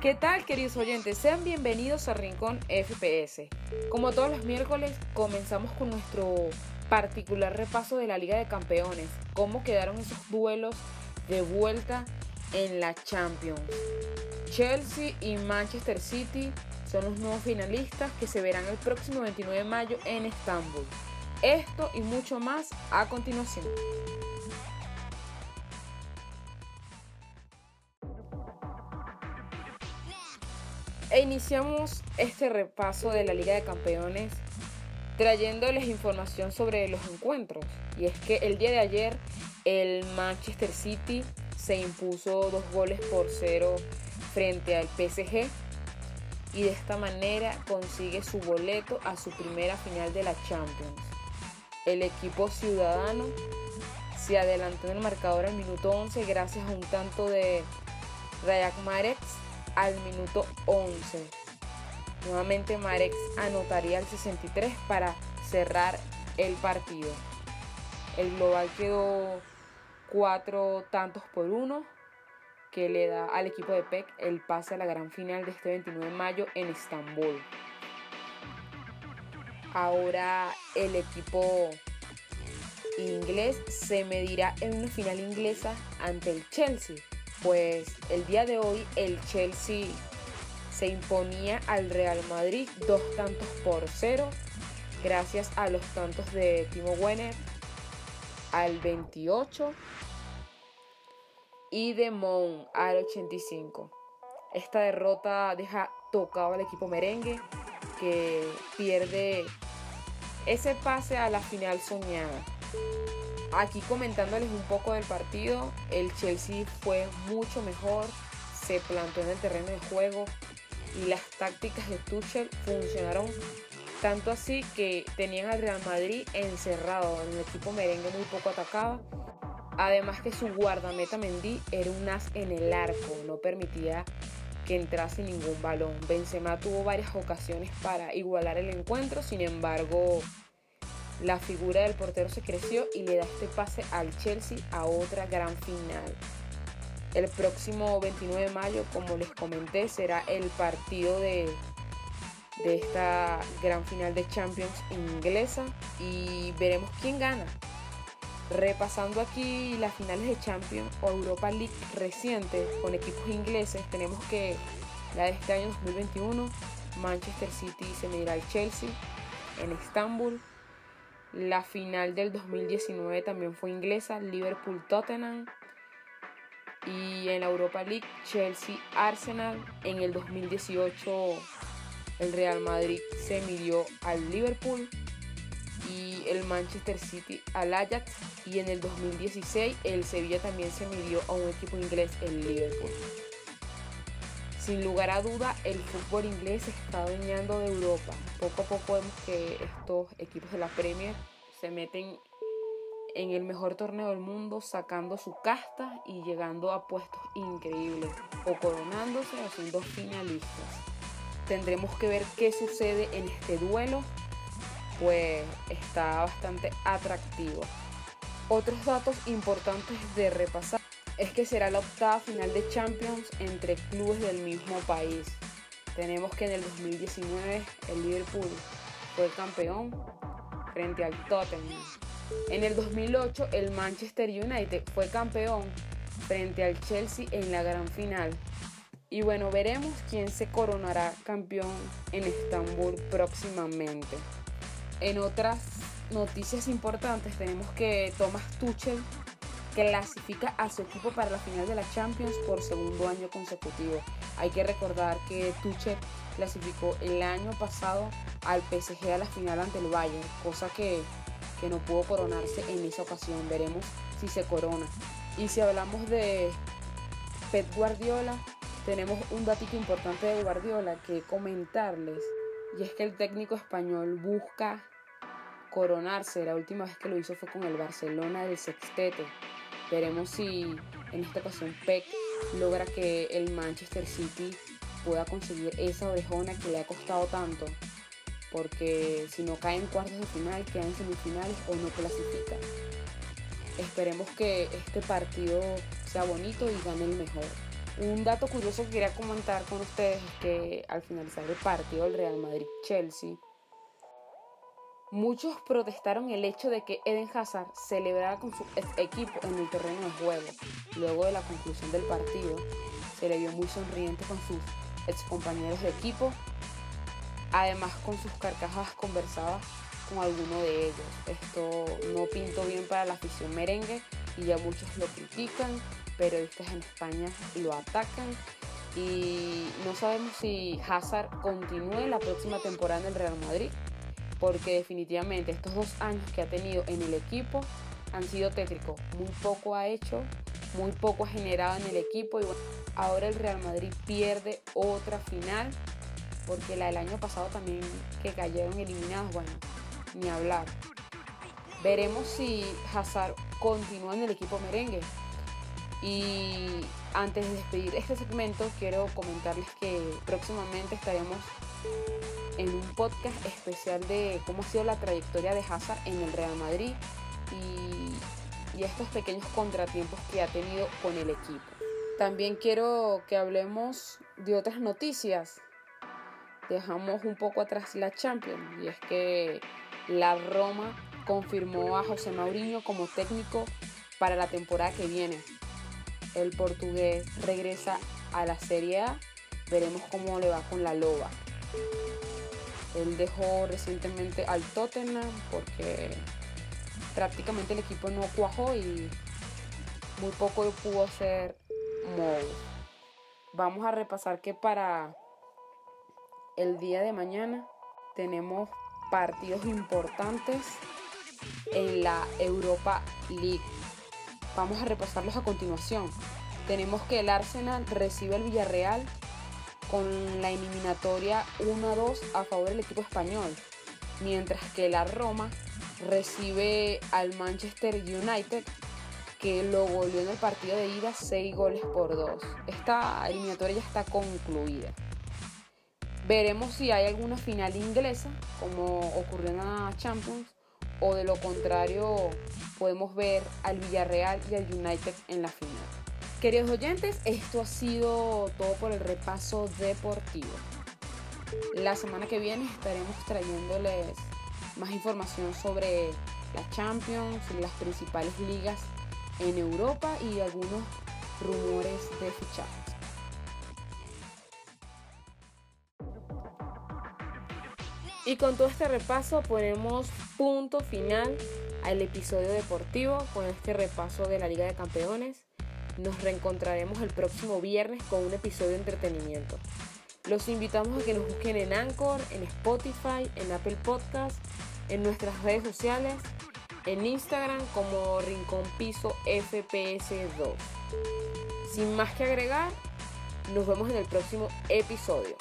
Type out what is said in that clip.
¿Qué tal queridos oyentes? Sean bienvenidos a Rincón FPS. Como todos los miércoles, comenzamos con nuestro particular repaso de la Liga de Campeones, cómo quedaron esos duelos de vuelta en la Champions. Chelsea y Manchester City son los nuevos finalistas que se verán el próximo 29 de mayo en Estambul. Esto y mucho más a continuación. Iniciamos este repaso de la Liga de Campeones trayéndoles información sobre los encuentros. Y es que el día de ayer el Manchester City se impuso dos goles por cero frente al PSG y de esta manera consigue su boleto a su primera final de la Champions. El equipo ciudadano se adelantó en el marcador al minuto 11 gracias a un tanto de Rayak Marex al minuto 11. Nuevamente Marex anotaría el 63 para cerrar el partido. El global quedó cuatro tantos por uno que le da al equipo de PEC el pase a la gran final de este 29 de mayo en Estambul. Ahora el equipo inglés se medirá en una final inglesa ante el Chelsea pues el día de hoy el Chelsea se imponía al Real Madrid dos tantos por cero gracias a los tantos de Timo Werner al 28 y de Mon al 85. Esta derrota deja tocado al equipo merengue que pierde ese pase a la final soñada. Aquí comentándoles un poco del partido, el Chelsea fue mucho mejor, se plantó en el terreno de juego y las tácticas de Tuchel funcionaron tanto así que tenían al Real Madrid encerrado, el equipo merengue muy poco atacaba. Además que su guardameta Mendy era un as en el arco, no permitía que entrase ningún balón. Benzema tuvo varias ocasiones para igualar el encuentro, sin embargo, la figura del portero se creció y le da este pase al Chelsea a otra gran final. El próximo 29 de mayo, como les comenté, será el partido de, de esta gran final de Champions inglesa y veremos quién gana. Repasando aquí las finales de Champions o Europa League recientes con equipos ingleses, tenemos que la de este año 2021, Manchester City se medirá al Chelsea en Estambul. La final del 2019 también fue inglesa, Liverpool-Tottenham. Y en la Europa League, Chelsea-Arsenal. En el 2018, el Real Madrid se midió al Liverpool y el Manchester City al Ajax. Y en el 2016, el Sevilla también se midió a un equipo inglés, el Liverpool. Sin lugar a duda, el fútbol inglés se está adueñando de Europa. Poco a poco vemos que estos equipos de la Premier se meten en el mejor torneo del mundo, sacando su casta y llegando a puestos increíbles, o coronándose o siendo finalistas. Tendremos que ver qué sucede en este duelo, pues está bastante atractivo. Otros datos importantes de repasar es que será la octava final de Champions entre clubes del mismo país. Tenemos que en el 2019 el Liverpool fue campeón frente al Tottenham. En el 2008 el Manchester United fue campeón frente al Chelsea en la gran final. Y bueno, veremos quién se coronará campeón en Estambul próximamente. En otras noticias importantes tenemos que Thomas Tuchel clasifica a su equipo para la final de la Champions por segundo año consecutivo. Hay que recordar que Tuchel clasificó el año pasado al PSG a la final ante el Bayern, cosa que, que no pudo coronarse en esa ocasión. Veremos si se corona. Y si hablamos de Pep Guardiola, tenemos un datito importante de Guardiola que comentarles. Y es que el técnico español busca coronarse. La última vez que lo hizo fue con el Barcelona del Sextete. Veremos si en esta ocasión Peck logra que el Manchester City pueda conseguir esa orejona que le ha costado tanto. Porque si no cae en cuartos de final, queda en semifinales o no clasifica. Esperemos que este partido sea bonito y gane el mejor. Un dato curioso que quería comentar con ustedes es que al finalizar el partido del Real Madrid-Chelsea, muchos protestaron el hecho de que Eden Hazard celebrara con su equipo en el terreno de juego. Luego de la conclusión del partido, se le vio muy sonriente con sus ex compañeros de equipo, además con sus carcajadas conversadas con alguno de ellos. Esto no pintó bien para la afición merengue y ya muchos lo critican, periodistas en España lo atacan y no sabemos si Hazard continúe la próxima temporada en el Real Madrid, porque definitivamente estos dos años que ha tenido en el equipo han sido tétricos. Muy poco ha hecho, muy poco ha generado en el equipo y ahora el Real Madrid pierde otra final, porque la del año pasado también que cayeron eliminados, bueno, ni hablar. Veremos si Hazard continúa en el equipo merengue. Y antes de despedir este segmento, quiero comentarles que próximamente estaremos en un podcast especial de cómo ha sido la trayectoria de Hazard en el Real Madrid y, y estos pequeños contratiempos que ha tenido con el equipo. También quiero que hablemos de otras noticias. Dejamos un poco atrás la Champions y es que la Roma confirmó a José Mourinho como técnico para la temporada que viene. El portugués regresa a la Serie A. Veremos cómo le va con la Loba. Él dejó recientemente al Tottenham porque prácticamente el equipo no cuajó y muy poco pudo hacer Mou. Vamos a repasar que para el día de mañana tenemos partidos importantes en la Europa League. Vamos a repasarlos a continuación. Tenemos que el Arsenal recibe el Villarreal con la eliminatoria 1-2 a favor del equipo español, mientras que la Roma recibe al Manchester United que lo goleó en el partido de ida 6 goles por 2. Esta eliminatoria ya está concluida. Veremos si hay alguna final inglesa, como ocurrió en la Champions, o de lo contrario podemos ver al Villarreal y al United en la final. Queridos oyentes, esto ha sido todo por el repaso deportivo. La semana que viene estaremos trayéndoles más información sobre la Champions, las principales ligas en Europa y algunos rumores de fichajes. Y con todo este repaso ponemos punto final al episodio deportivo con este repaso de la Liga de Campeones. Nos reencontraremos el próximo viernes con un episodio de entretenimiento. Los invitamos a que nos busquen en Anchor, en Spotify, en Apple Podcast, en nuestras redes sociales, en Instagram como Rincón Piso FPS2. Sin más que agregar, nos vemos en el próximo episodio.